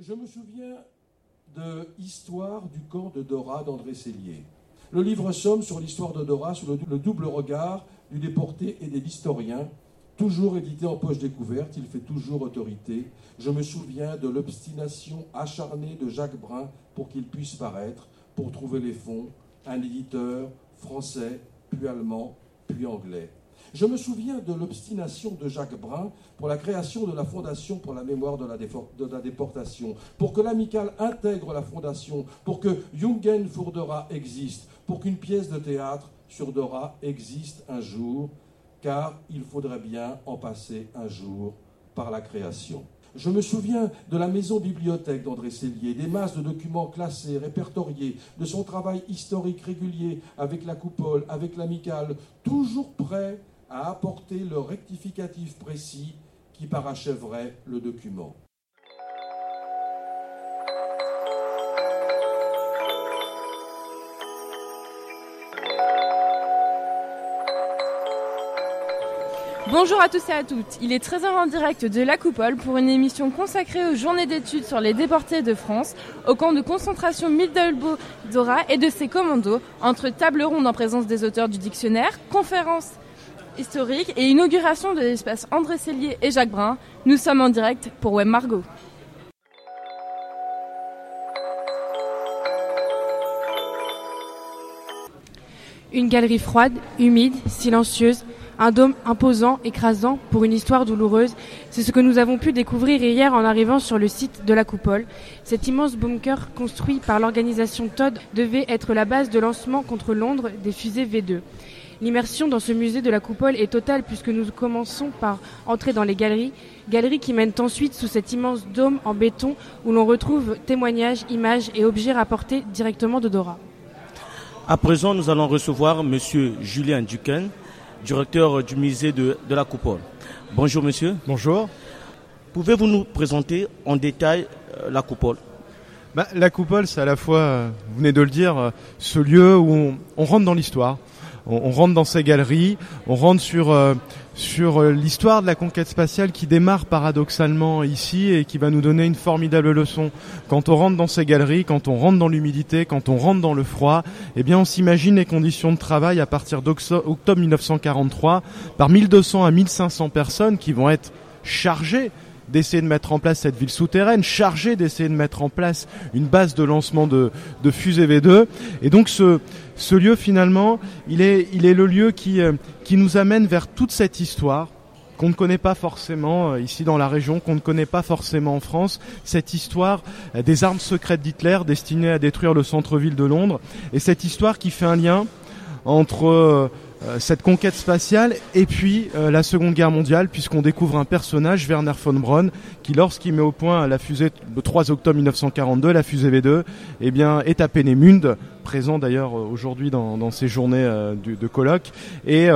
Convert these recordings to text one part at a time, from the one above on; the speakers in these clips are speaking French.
Je me souviens de Histoire du camp de Dora d'André Cellier. Le livre somme sur l'histoire de Dora sous le double regard du déporté et de l'historien. Toujours édité en poche découverte, il fait toujours autorité. Je me souviens de l'obstination acharnée de Jacques Brun pour qu'il puisse paraître, pour trouver les fonds, un éditeur français, puis allemand, puis anglais. Je me souviens de l'obstination de Jacques Brun pour la création de la Fondation pour la mémoire de la, déportation, pour que l'amicale intègre la Fondation, pour que Jungen für Dora existe, pour qu'une pièce de théâtre sur Dora existe un jour, car il faudrait bien en passer un jour par la création. Je me souviens de la maison bibliothèque d'André Cellier, des masses de documents classés, répertoriés, de son travail historique régulier avec la coupole, avec l'amicale, toujours prêt à apporter le rectificatif précis qui parachèverait le document. Bonjour à tous et à toutes. Il est 13h en direct de La Coupole pour une émission consacrée aux journées d'études sur les déportés de France au camp de concentration Middelbo Dora et de ses commandos entre table ronde en présence des auteurs du dictionnaire, conférences historiques et inauguration de l'espace André Cellier et Jacques Brun. Nous sommes en direct pour Web Margot. Une galerie froide, humide, silencieuse un dôme imposant, écrasant, pour une histoire douloureuse. C'est ce que nous avons pu découvrir hier en arrivant sur le site de la coupole. Cet immense bunker construit par l'organisation Todd devait être la base de lancement contre Londres des fusées V2. L'immersion dans ce musée de la coupole est totale puisque nous commençons par entrer dans les galeries, galeries qui mènent ensuite sous cet immense dôme en béton où l'on retrouve témoignages, images et objets rapportés directement de Dora. À présent, nous allons recevoir Monsieur Julien Duquesne, directeur du musée de, la Coupole. Bonjour monsieur. Bonjour. Pouvez-vous nous présenter en détail euh, la Coupole? Bah, La Coupole, c'est à la fois, euh, vous venez de le dire, euh, ce lieu où on rentre dans l'histoire on, rentre dans ces galeries, on rentre sur euh, sur euh, l'histoire de la conquête spatiale qui démarre paradoxalement ici et qui va nous donner une formidable leçon. Quand on rentre dans ces galeries, quand on rentre dans l'humidité, quand on rentre dans le froid, eh bien on s'imagine les conditions de travail à partir d'octobre 1943 par 1200 à 1500 personnes qui vont être chargées d'essayer de mettre en place cette ville souterraine, chargée d'essayer de mettre en place une base de lancement de, de fusée V2. Et donc ce, ce lieu finalement, il est, il est le lieu qui, euh, qui nous amène vers toute cette histoire qu'on ne connaît pas forcément euh, ici dans la région, qu'on ne connaît pas forcément en France, cette histoire euh, des armes secrètes d'Hitler destinées à détruire le centre-ville de Londres, et cette histoire qui fait un lien entre cette conquête spatiale et puis euh, la Seconde Guerre mondiale puisqu'on découvre un personnage, Werner von Braun, qui lorsqu'il met au point la fusée le 3 octobre 1942, la fusée V2, eh bien est à Peenemünde, présent d'ailleurs euh, aujourd'hui dans, dans, ces journées de, colloque. Et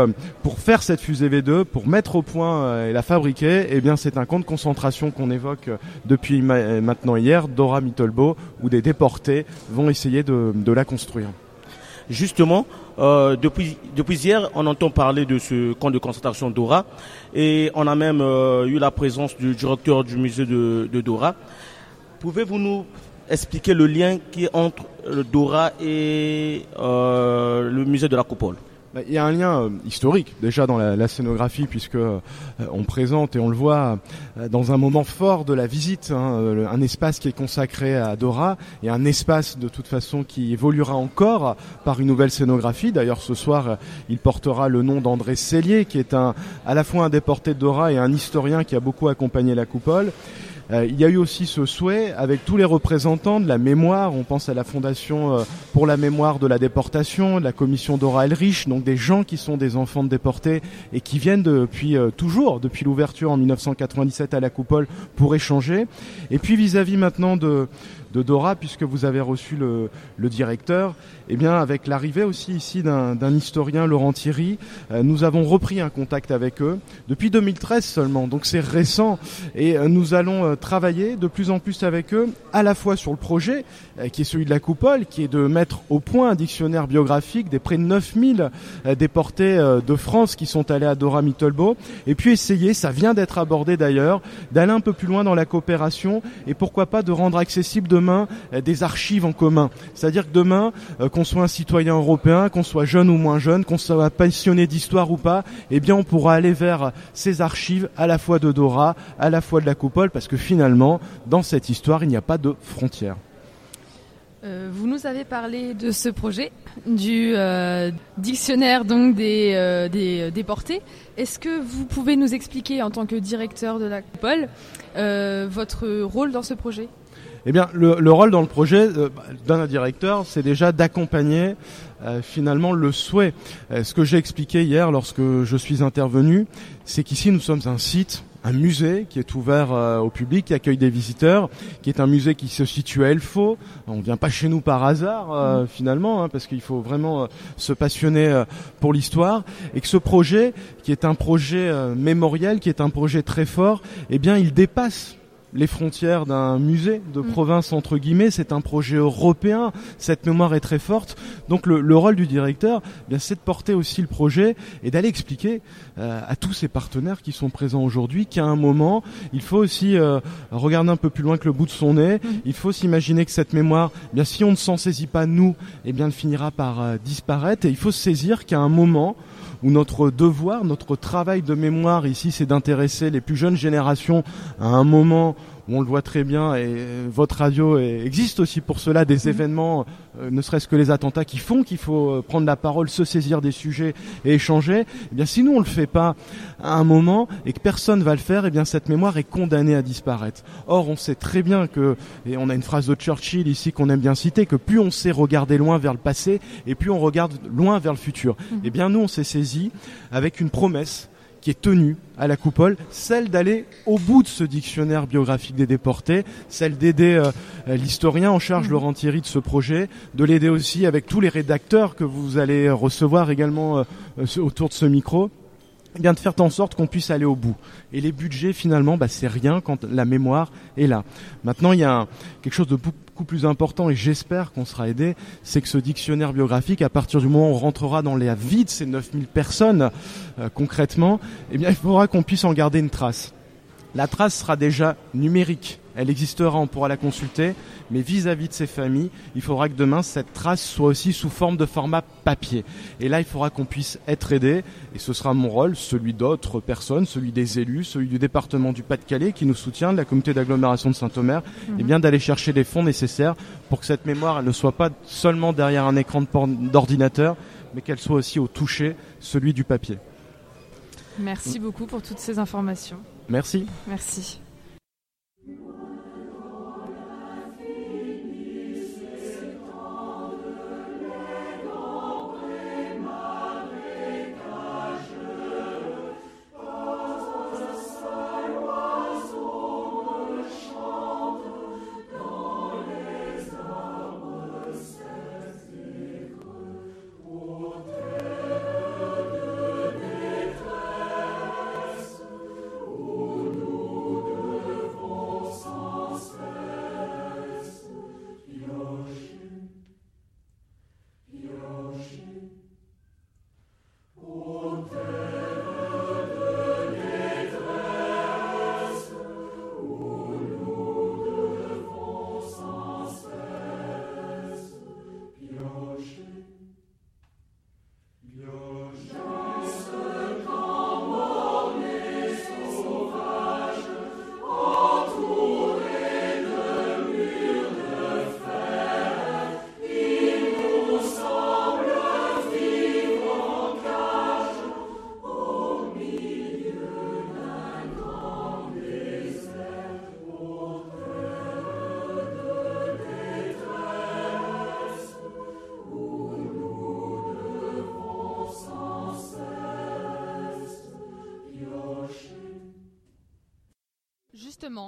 pour faire cette fusée V2, pour mettre au point et la fabriquer, eh bien c'est un camp de concentration qu'on évoque depuis maintenant hier, Dora Mittelbo, où des déportés vont essayer de la construire. Justement, euh, depuis, hier, on entend parler de ce camp de concentration Dora et on a même euh, eu la présence du directeur du musée de, Dora. Pouvez-vous nous expliquer le lien qui est entre Dora et euh, le musée de la Coupole? Bah, il y a un lien euh, historique déjà dans la, scénographie puisque euh, on présente et on le voit euh, dans un moment fort de la visite, hein, un espace qui est consacré à Dora et un espace de toute façon qui évoluera encore par une nouvelle scénographie. D'ailleurs ce soir il portera le nom d'André Cellier qui est un, à la fois un déporté de Dora et un historien qui a beaucoup accompagné la coupole. Euh, il y a eu aussi ce souhait avec tous les représentants de la mémoire. On pense à la Fondation euh, pour la mémoire de la déportation, la commission Dora Elrich, donc des gens qui sont des enfants de déportés et qui viennent depuis euh, toujours, depuis l'ouverture en 1997 à la Coupole, pour échanger. Et puis vis-à-vis -vis maintenant de de Dora, puisque vous avez reçu le, le directeur, et eh bien avec l'arrivée aussi ici d'un historien, Laurent Thierry, euh, nous avons repris un contact avec eux depuis 2013 seulement, donc c'est récent, et euh, nous allons euh, travailler de plus en plus avec eux, à la fois sur le projet, qui est celui de la coupole, qui est de mettre au point un dictionnaire biographique des près de 9000 euh, déportés de France qui sont allés à Dora Mittelbo, et puis essayer, ça vient d'être abordé d'ailleurs, d'aller un peu plus loin dans la coopération, et pourquoi pas de rendre accessible demain des archives en commun. C'est-à-dire que demain, qu'on soit un citoyen européen, qu'on soit jeune ou moins jeune, qu'on soit passionné d'histoire ou pas, eh bien on pourra aller vers ces archives à la fois de Dora, à la fois de la coupole, parce que finalement, dans cette histoire, il n'y a pas de frontières. Euh, vous nous avez parlé de ce projet, du euh, dictionnaire donc des, euh, des déportés. Est-ce que vous pouvez nous expliquer en tant que directeur de la coupole votre rôle dans ce projet? Eh bien, le, rôle dans le projet d'un directeur, c'est déjà d'accompagner finalement le souhait. ce que j'ai expliqué hier lorsque je suis intervenu, c'est qu'ici nous sommes un site un musée qui est ouvert euh, au public, qui accueille des visiteurs, qui est un musée qui se situe à Elfo. On ne vient pas chez nous par hasard euh, mm. finalement, hein, parce qu'il faut vraiment euh, se passionner pour l'histoire, et que ce projet, qui est un projet mémoriel, qui est un projet très fort, eh bien, il dépasse les frontières d'un musée de mm. province entre guillemets. C'est un projet européen. Cette mémoire est très forte. Donc le, rôle du directeur, eh bien c'est de porter aussi le projet et d'aller expliquer euh, à tous ces partenaires qui sont présents aujourd'hui qu'à un moment, il faut aussi euh, regarder un peu plus loin que le bout de son nez. Mm. Il faut s'imaginer que cette mémoire, eh bien si on ne s'en saisit pas nous, eh bien elle finira par euh, disparaître. Et il faut se saisir qu'à un moment où notre devoir, notre travail de mémoire ici, c'est d'intéresser les plus jeunes générations à un moment on le voit très bien, et votre radio existe aussi pour cela, des mhm. événements, euh, ne serait-ce que les attentats, qui font qu'il faut euh, prendre la parole, se saisir des sujets et échanger. Eh bien, si nous on le fait pas à un moment et que personne va le faire, eh bien cette mémoire est condamnée à disparaître. Or, on sait très bien que, et on a une phrase de Churchill ici qu'on aime bien citer, que plus on sait regarder loin vers le passé, et plus on regarde loin vers le futur. Mhm. Eh bien, nous on s'est saisi avec une promesse qui est tenue à la coupole, celle d'aller au bout de ce dictionnaire biographique des déportés, celle d'aider euh, l'historien en charge, mhm. Laurent Thierry, de ce projet, de l'aider aussi avec tous les rédacteurs que vous allez recevoir également euh, euh, autour de ce micro. Eh bien de faire en sorte qu'on puisse aller au bout. Et les budgets, finalement, bah, c'est rien quand la mémoire est là. Maintenant, il y a quelque chose de beaucoup plus important, et j'espère qu'on sera aidé, c'est que ce dictionnaire biographique, à partir du moment où on rentrera dans les avis de ces 9000 personnes, euh, concrètement, eh bien, il faudra qu'on puisse en garder une trace. La trace sera déjà numérique elle existera, on pourra la consulter, mais vis-à-vis de ces familles, il faudra que demain cette trace soit aussi sous forme de format papier. Et là, il faudra qu'on puisse être aidé, et ce sera mon rôle, celui d'autres personnes, celui des élus, celui du département du Pas-de-Calais qui nous soutient, de la communauté d'agglomération de Saint-Omer, et eh bien d'aller chercher les fonds nécessaires pour que cette mémoire elle ne soit pas seulement derrière un écran d'ordinateur, mais qu'elle soit aussi au toucher, celui du papier. Merci beaucoup pour toutes ces informations. Merci. Merci.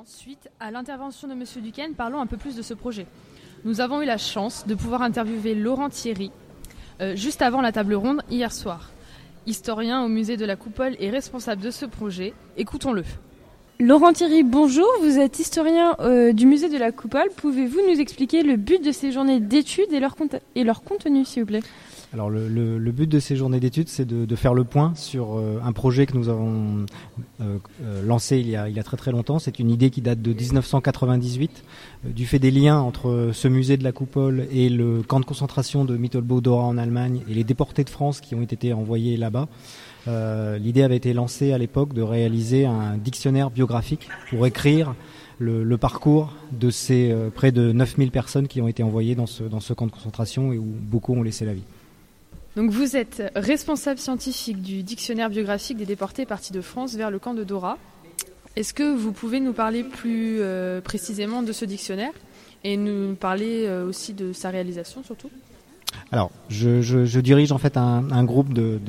Suite à l'intervention de M. Duquesne, parlons un peu plus de ce projet. Nous avons eu la chance de pouvoir interviewer Laurent Thierry euh, juste avant la table ronde hier soir. Historien au musée de la Coupole et responsable de ce projet, écoutons-le. Laurent Thierry, bonjour. Vous êtes historien euh, du musée de la Coupole. Pouvez-vous nous expliquer le but de ces journées d'études et leur contenu, s'il vous plaît? Alors le, but de ces journées d'études, c'est de, faire le point sur euh, un projet que nous avons euh, lancé il y, a, il y a très très longtemps. C'est une idée qui date de 1998, du fait des liens entre ce musée de la Coupole et le camp de concentration de Mittelbau-Dora en Allemagne et les déportés de France qui ont été envoyés là-bas. Euh, l'idée avait été lancée à l'époque de réaliser un dictionnaire biographique pour écrire le, parcours de ces euh, près de 9000 personnes qui ont été envoyées dans ce, dans ce camp de concentration et où beaucoup ont laissé la vie. Donc vous êtes responsable scientifique du dictionnaire biographique des déportés partis de France vers le camp de Dora. Est-ce que vous pouvez nous parler plus euh, précisément de ce dictionnaire et nous parler aussi de sa réalisation surtout? Alors, je, dirige en fait un, groupe de.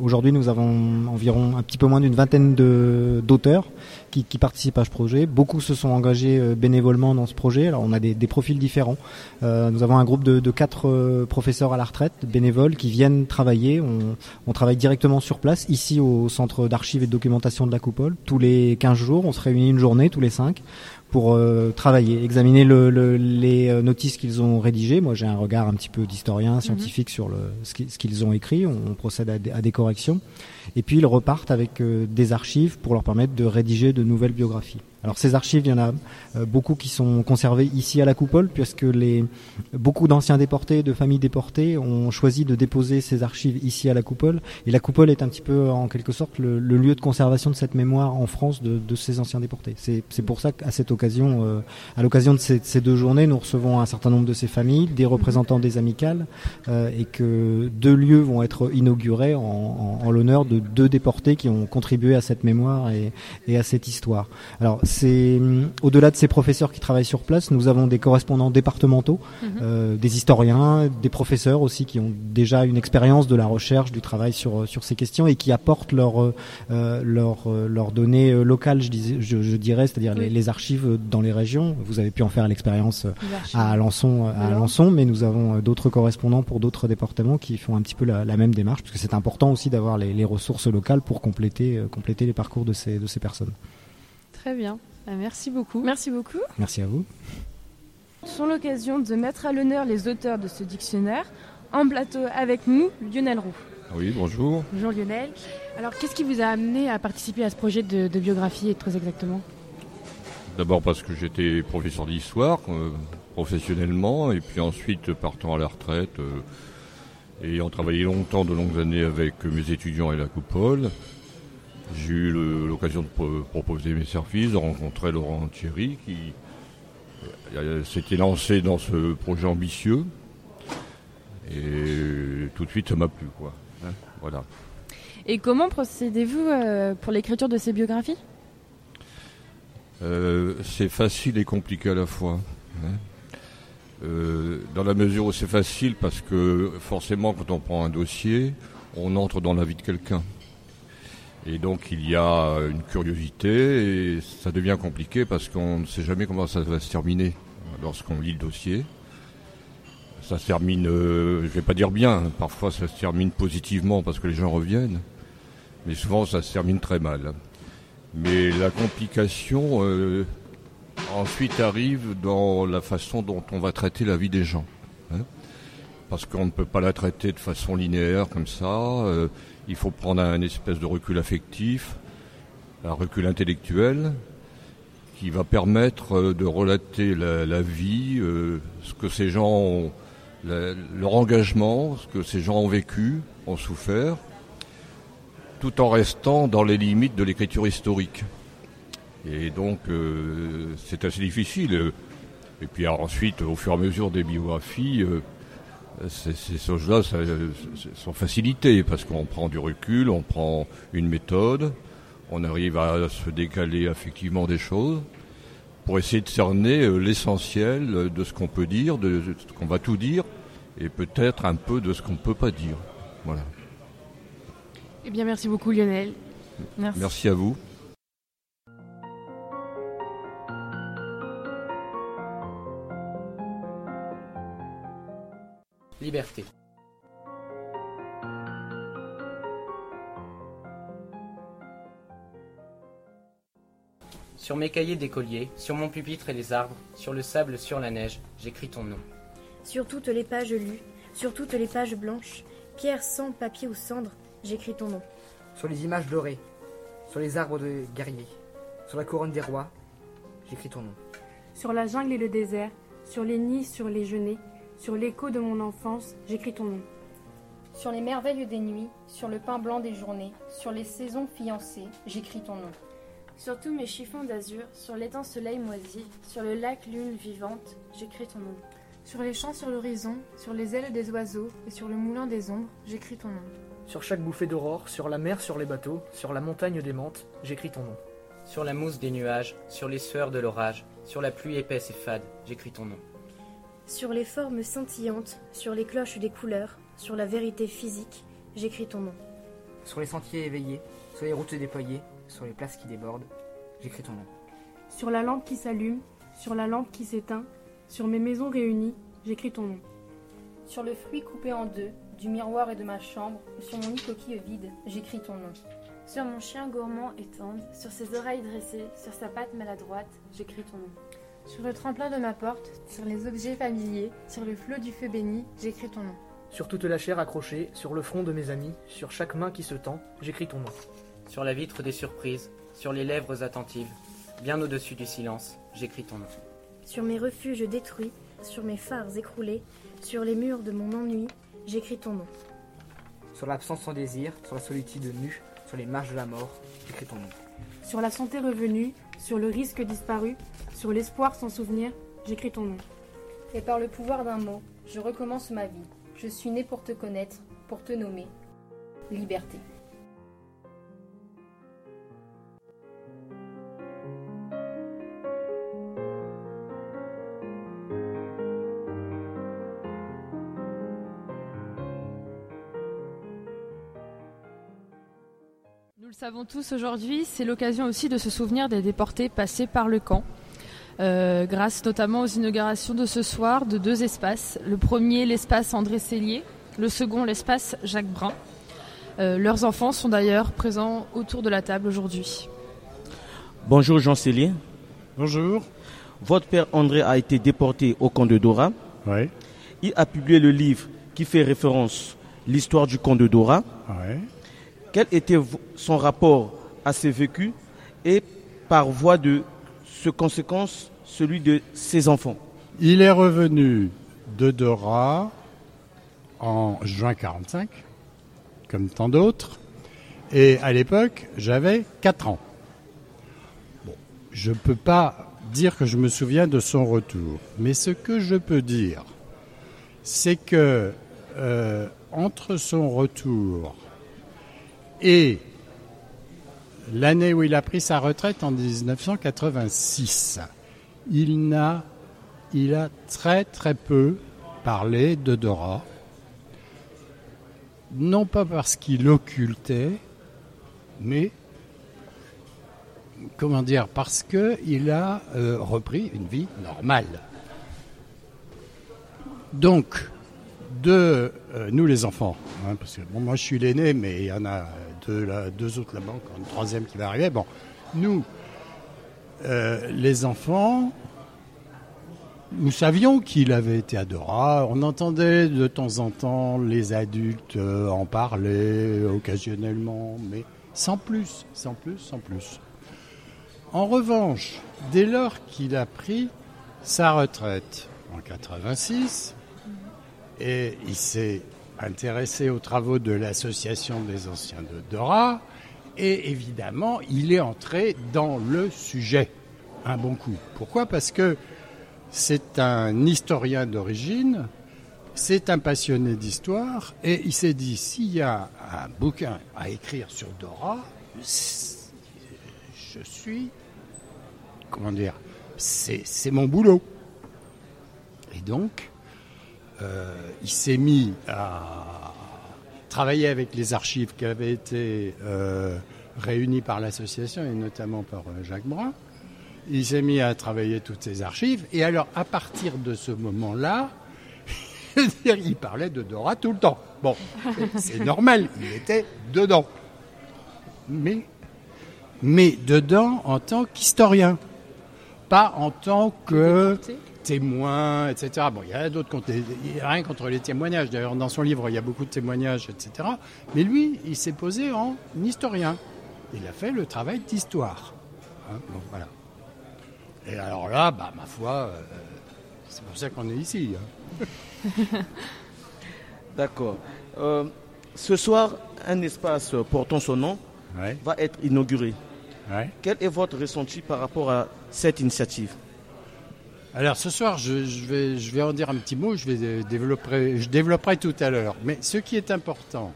Aujourd'hui, nous avons environ un petit peu moins d'une vingtaine d'auteurs qui, participent à ce projet. Beaucoup se sont engagés euh, bénévolement dans ce projet. Alors, on a des, profils différents. Euh, nous avons un groupe de, quatre euh, professeurs à la retraite, bénévoles, qui viennent travailler. On, on travaille directement sur place, ici au centre d'archives et de documentation de la Coupole. Tous les 15 jours, on se réunit une journée, tous les cinq, pour euh, travailler, examiner le, le, les euh, notices qu'ils ont rédigées. Moi, j'ai un regard un petit peu d'historien mhm. scientifique sur le, ce qu'ils ont écrit. On, on procède à, à, des corrections. Et puis, ils repartent avec euh, des archives pour leur permettre de rédiger de nouvelles biographies. Alors ces archives, il y en a euh, beaucoup qui sont conservées ici à la Coupole, puisque les, beaucoup d'anciens déportés, de familles déportées, ont choisi de déposer ces archives ici à la Coupole. Et la Coupole est un petit peu, en quelque sorte, le, lieu de conservation de cette mémoire en France de, de ces anciens déportés. C'est pour ça qu'à cette occasion, euh, à l'occasion de ces, ces, deux journées, nous recevons un certain nombre de ces familles, des représentants des amicales, euh, et que deux lieux vont être inaugurés en, en, en l'honneur de deux déportés qui ont contribué à cette mémoire et, et à cette histoire. Alors c'est hum, au-delà de ces professeurs qui travaillent sur place, nous avons des correspondants départementaux, mhm. euh, des historiens, des professeurs aussi qui ont déjà une expérience de la recherche, du travail sur sur ces questions et qui apportent leurs euh, leurs données euh, locales, je, disais, je, je dirais, c'est-à-dire les, les, archives dans les régions. Vous avez pu en faire l'expérience à Alençon, à Alençon, mais nous avons d'autres correspondants pour d'autres départements qui font un petit peu la, la même démarche, parce que c'est important aussi d'avoir les, les, ressources locales pour compléter compléter les parcours de ces de ces personnes. Très bien. Bah, merci beaucoup. Merci beaucoup. Merci à vous. Sur l'occasion de mettre à l'honneur les auteurs de ce dictionnaire, en plateau avec nous, Lionel Roux. Oui, bonjour. Bonjour Lionel. Alors, qu'est-ce qui vous a amené à participer à ce projet de, de biographie, très exactement? D'abord parce que j'étais professeur d'histoire, euh, professionnellement, et puis ensuite partant à la retraite, euh, ayant travaillé longtemps, de longues années avec mes étudiants et la coupole, j'ai eu l'occasion de proposer mes services, de rencontrer Laurent Thierry qui euh, s'était lancé dans ce projet ambitieux. Et tout de suite, ça m'a plu. Quoi. Hein, voilà. Et comment procédez-vous euh, pour l'écriture de ces biographies? Euh, C'est facile et compliqué à la fois. Hein. Euh, dans la mesure où c'est facile parce que forcément quand on prend un dossier, on entre dans la vie de quelqu'un. Et donc il y a une curiosité et ça devient compliqué parce qu'on ne sait jamais comment ça va se terminer lorsqu'on lit le dossier. Ça se termine, euh, je vais pas dire bien, parfois ça se termine positivement parce que les gens reviennent, mais souvent ça se termine très mal. Mais la complication euh, ensuite arrive dans la façon dont on va traiter la vie des gens. Hein parce qu'on ne peut pas la traiter de façon linéaire comme ça. Euh, il faut prendre un espèce de recul affectif, un recul intellectuel, qui va permettre euh, de relater la, vie, euh, ce que ces gens ont, leur engagement, ce que ces gens ont vécu, ont souffert, tout en restant dans les limites de l'écriture historique. Et donc, c'est assez difficile. Et puis ensuite, au fur et à mesure des biographies, ces choses-là sont facilitées parce qu'on prend du recul, on prend une méthode, on arrive à se décaler effectivement des choses pour essayer de cerner euh, l'essentiel de ce qu'on peut dire, de ce qu'on va tout dire, et peut-être un peu de ce qu'on ne peut pas dire. Voilà. Eh bien, merci beaucoup Lionel. Merci, merci à vous. Liberté. Sur mes cahiers d'écolier, sur mon pupitre et les arbres, sur le sable, sur la neige, j'écris ton nom. Sur toutes les pages lues, sur toutes les pages blanches, pierre, sang, papier ou cendre, j'écris ton nom. Sur les images dorées, sur les arbres de guerriers, sur la couronne des rois, j'écris ton nom. Sur la jungle et le désert, sur les nids, sur les genêts, sur l'écho de mon enfance, j'écris ton nom. Sur les merveilles des nuits, sur le pain blanc des journées, sur les saisons fiancées, j'écris ton nom. Sur tous mes chiffons d'azur, sur l'étang soleil moisi, sur le lac lune vivante, j'écris ton nom. Sur les champs sur l'horizon, sur les ailes des oiseaux et sur le moulin des ombres, j'écris ton nom. Sur chaque bouffée d'aurore, sur la mer, sur les bateaux, sur la montagne démente, j'écris ton nom. Sur la mousse des nuages, sur les sueurs de l'orage, sur la pluie épaisse et fade, j'écris ton nom. Sur les formes scintillantes, sur les cloches des couleurs, sur la vérité physique, j'écris ton nom. Sur les sentiers éveillés, sur les routes déployées, sur les places qui débordent, j'écris ton nom. Sur la lampe qui s'allume, sur la lampe qui s'éteint, sur mes maisons réunies, j'écris ton nom. Sur le fruit coupé en deux, du miroir et de ma chambre, sur mon lit coquille vide, j'écris ton nom. Sur mon chien gourmand et tendre, sur ses oreilles dressées, sur sa patte maladroite, j'écris ton nom. Sur le tremplin de ma porte, sur les objets familiers, sur le flot du feu béni, j'écris ton nom. Sur toute la chair accrochée, sur le front de mes amis, sur chaque main qui se tend, j'écris ton nom. Sur la vitre des surprises, sur les lèvres attentives, bien au-dessus du silence, j'écris ton nom. Sur mes refuges détruits, sur mes phares écroulés, sur les murs de mon ennui, j'écris ton nom. Sur l'absence sans désir, sur la solitude nue, sur les marches de la mort, j'écris ton nom. Sur la santé revenue, sur le risque disparu, sur l'espoir sans souvenir, j'écris ton nom. Et par le pouvoir d'un mot, je recommence ma vie. Je suis né pour te connaître, pour te nommer. Liberté. Le savons tous aujourd'hui, c'est l'occasion aussi de se souvenir des déportés passés par le camp. Euh, grâce notamment aux inaugurations de ce soir de deux espaces. Le premier, l'espace André Cellier, le second, l'espace Jacques Brun. Euh, leurs enfants sont d'ailleurs présents autour de la table aujourd'hui. Bonjour Jean Cellier. Bonjour. Votre père André a été déporté au camp de Dora. Oui. Il a publié le livre qui fait référence l'histoire du camp de Dora. Oui. Quel était son rapport à ses vécus et par voie de ce conséquence celui de ses enfants? Il est revenu de Dora en juin 45, comme tant d'autres. Et à l'époque, j'avais 4 ans. Je ne peux pas dire que je me souviens de son retour. Mais ce que je peux dire, c'est que euh, entre son retour et l'année où il a pris sa retraite en 1986, il n'a, il a très très peu parlé de Dora. Non pas parce qu'il occultait, mais comment dire, parce qu'il a euh, repris une vie normale. Donc, de euh, nous les enfants, hein, parce que bon, moi je suis l'aîné, mais il y en a deux, deux autres là-bas, encore une troisième qui va arriver. Bon, nous, euh, les enfants, nous savions qu'il avait été à Dora. On entendait de temps en temps les adultes euh, en parler occasionnellement, mais sans plus, sans plus, sans plus. En revanche, dès lors qu'il a pris sa retraite en 86, et il s'est intéressé aux travaux de l'association des anciens de Dora, et évidemment, il est entré dans le sujet un bon coup. Pourquoi? Parce que c'est un historien d'origine, c'est un passionné d'histoire, et il s'est dit, s'il y a un bouquin à écrire sur Dora, je suis, comment dire, c'est mon boulot. Et donc, euh, il s'est mis à travailler avec les archives qui avaient été euh, réunies par l'association, et notamment par euh, Jacques Brun. Il s'est mis à travailler toutes ces archives. Et alors, à partir de ce moment-là, il parlait de Dora tout le temps. Bon, c'est normal, il était dedans. Mais mais dedans en tant qu'historien, pas en tant que témoin, etc. Bon, il y a d'autres, il n'y a rien contre les témoignages. D'ailleurs, dans son livre, il y a beaucoup de témoignages, etc. Mais lui, il s'est posé en historien. Il a fait le travail d'histoire. Hein, voilà. Et alors là, bah, ma foi, euh, c'est pour ça qu'on est ici. Hein. D'accord. Euh, ce soir, un espace portant son nom va être inauguré. Quel est votre ressenti par rapport à cette initiative? Alors ce soir, je, vais, en dire un petit mot, développer, je développerai tout à l'heure. Mais ce qui est important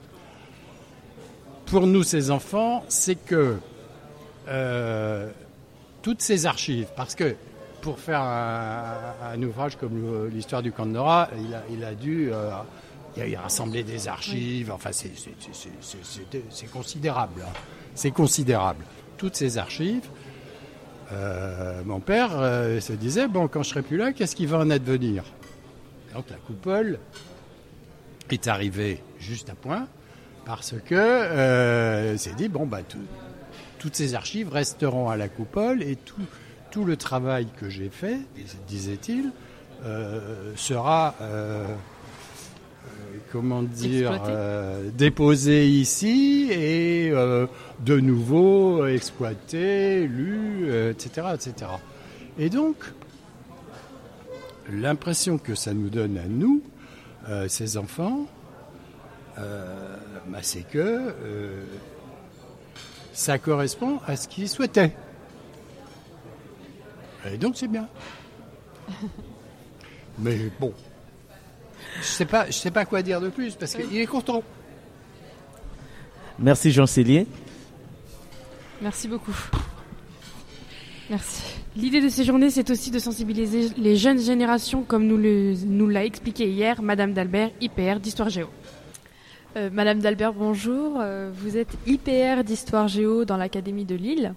pour nous, ces enfants, c'est que euh, toutes ces archives, parce que pour faire un, ouvrage comme l'histoire du camp de Nora, il a, dû euh, des archives, enfin c'est considérable. Hein. C'est considérable. Toutes ces archives. Euh, mon père euh, se disait, bon, quand je serai plus là, qu'est-ce qui va en advenir? Donc la coupole est arrivée juste à point, parce que euh, s'est dit, bon, bah, toutes ces archives resteront à la coupole et tout, tout le travail que j'ai fait, disait-il, euh, sera comment dire, euh, déposé ici et euh, de nouveau exploité, lu, etc., etc. Et donc, l'impression que ça nous donne à nous, euh, ces enfants, bah, c'est que ça correspond à ce qu'ils souhaitaient. Et donc c'est bien. Mais bon, je sais pas, je sais pas quoi dire de plus parce qu'il est content. Merci Jean Célier. Merci beaucoup. Merci. L'idée de ces journées, c'est aussi de sensibiliser les jeunes générations, comme nous, nous l'a expliqué hier Madame d'Albert, IPR d'Histoire Géo. Euh, Madame d'Albert, bonjour. Euh, vous êtes IPR d'Histoire Géo dans l'Académie de Lille.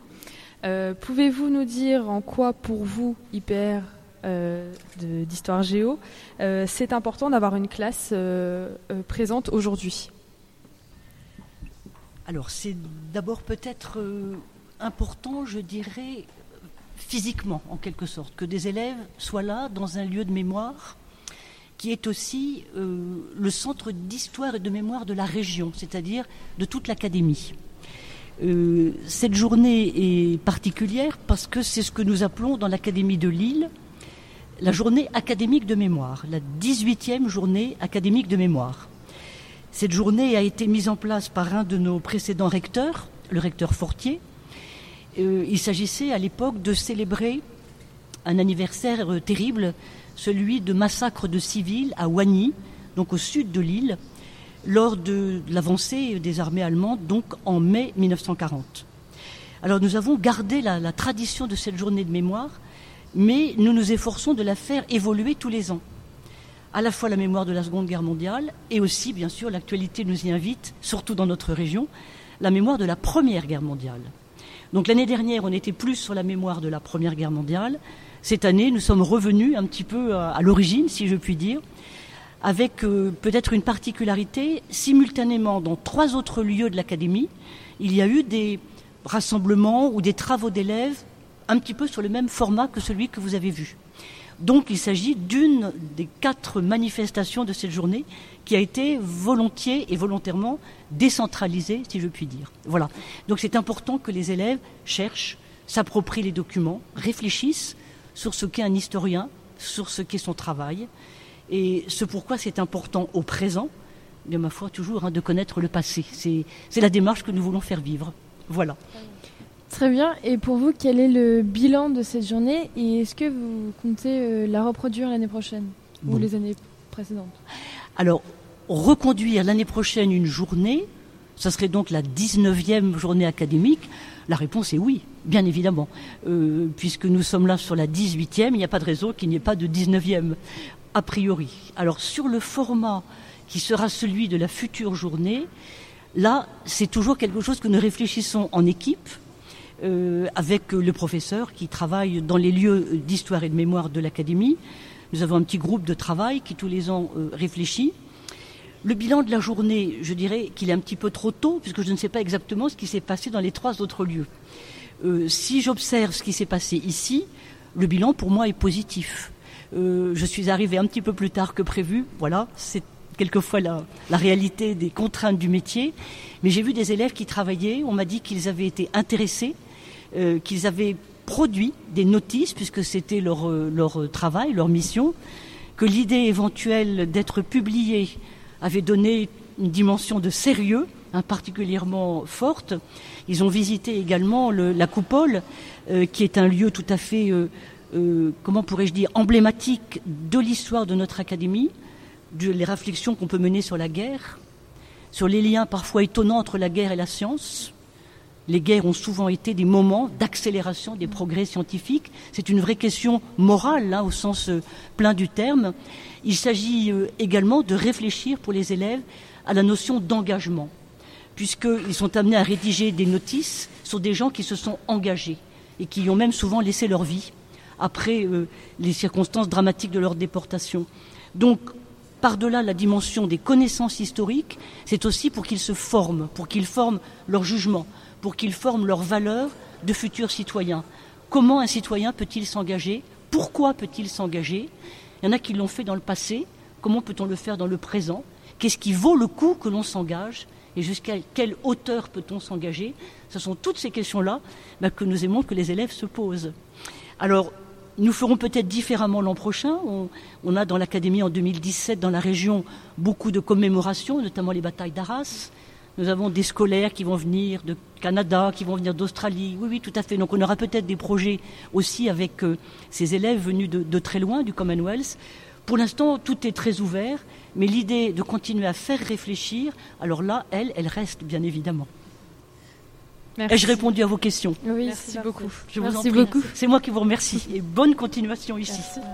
Euh, pouvez-vous nous dire en quoi, pour vous, IPR euh, d'histoire géo, euh, c'est important d'avoir une classe euh, présente aujourd'hui Alors c'est d'abord peut-être important, je dirais, physiquement en quelque sorte, que des élèves soient là dans un lieu de mémoire qui est aussi le centre d'histoire et de mémoire de la région, c'est-à-dire de toute l'académie. cette journée est particulière parce que c'est ce que nous appelons dans l'Académie de Lille la journée académique de mémoire, la 18e journée académique de mémoire. Cette journée a été mise en place par un de nos précédents recteurs, le recteur Fortier. Euh, il s'agissait à l'époque de célébrer un anniversaire euh, terrible, celui de massacre de civils à Wagny, donc au sud de l'île, lors de l'avancée des armées allemandes, donc en mai 1940. Alors nous avons gardé la tradition de cette journée de mémoire mais nous nous efforçons de la faire évoluer tous les ans. À la fois la mémoire de la Seconde Guerre mondiale et aussi, bien sûr, l'actualité nous y invite, surtout dans notre région, la mémoire de la Première Guerre mondiale. Donc l'année dernière, on était plus sur la mémoire de la Première Guerre mondiale. Cette année, nous sommes revenus un petit peu à, l'origine, si je puis dire, avec euh, peut-être une particularité. Simultanément, dans trois autres lieux de l'Académie, il y a eu des rassemblements ou des travaux d'élèves un petit peu sur le même format que celui que vous avez vu. Donc il s'agit d'une des quatre manifestations de cette journée qui a été volontiers et volontairement décentralisée, si je puis dire. Voilà. Donc c'est important que les élèves cherchent, s'approprient les documents, réfléchissent sur ce qu'est un historien, sur ce qu'est son travail, et ce pourquoi c'est important au présent, de ma foi toujours, hein, de connaître le passé. C'est la démarche que nous voulons faire vivre. Voilà. Très bien. Et pour vous, quel est le bilan de cette journée et est-ce que vous comptez euh, la reproduire l'année prochaine ou les années précédentes? Alors, reconduire l'année prochaine une journée, ça serait donc la 19e journée académique? La réponse est oui, bien évidemment. Euh, puisque nous sommes là sur la 18e, il n'y a pas de raison qu'il n'y ait pas de 19e, a priori. Alors, sur le format qui sera celui de la future journée, là, c'est toujours quelque chose que nous réfléchissons en équipe euh, avec le professeur qui travaille dans les lieux d'histoire et de mémoire de l'Académie. Nous avons un petit groupe de travail qui tous les ans euh, réfléchit. Le bilan de la journée, je dirais qu'il est un petit peu trop tôt, puisque je ne sais pas exactement ce qui s'est passé dans les trois autres lieux. Euh, si j'observe ce qui s'est passé ici, le bilan pour moi est positif. Je suis arrivée un petit peu plus tard que prévu. Voilà, c'est quelquefois la, la, réalité des contraintes du métier. Mais j'ai vu des élèves qui travaillaient. On m'a dit qu'ils avaient été intéressés, euh, qu'ils avaient produit des notices, puisque c'était leur, euh, leur travail, leur mission, que l'idée éventuelle d'être publié avait donné une dimension de sérieux hein, particulièrement forte. Ils ont visité également le, la coupole, euh, qui est un lieu tout à fait, comment pourrais-je dire, emblématique de l'histoire de notre académie, de, réflexions qu'on peut mener sur la guerre, sur les liens parfois étonnants entre la guerre et la science. Les guerres ont souvent été des moments d'accélération des progrès scientifiques. C'est une vraie question morale, là, au sens euh, plein du terme. Il s'agit euh, également de réfléchir pour les élèves à la notion d'engagement, puisqu'ils sont amenés à rédiger des notices sur des gens qui se sont engagés et qui ont même souvent laissé leur vie après euh, les circonstances dramatiques de leur déportation. Donc, par-delà la dimension des connaissances historiques, c'est aussi pour qu'ils se forment, pour qu'ils forment leur jugement, pour qu'ils forment leurs valeurs de futurs citoyens. Comment un citoyen peut-il s'engager? Pourquoi peut-il s'engager? Il y en a qui l'ont fait dans le passé. Comment peut-on le faire dans le présent? Qu'est-ce qui vaut le coup que l'on s'engage? Et jusqu'à quelle hauteur peut-on s'engager? Ce sont toutes ces questions-là bah, que nous aimons que les élèves se posent. Alors, nous ferons peut-être différemment l'an prochain. On, on, a dans l'Académie en 2017, dans la région, beaucoup de commémorations, notamment les batailles d'Arras. Nous avons des scolaires qui vont venir de Canada, qui vont venir d'Australie. Oui, oui, tout à fait. Donc on aura peut-être des projets aussi avec euh, ces élèves venus de, de, très loin du Commonwealth. Pour l'instant, tout est très ouvert, mais l'idée de continuer à faire réfléchir, alors là, elle, elle reste bien évidemment. Ai-je répondu à vos questions Oui, merci, merci beaucoup. Je merci vous en prie. beaucoup. C'est moi qui vous remercie et bonne continuation ici. Merci.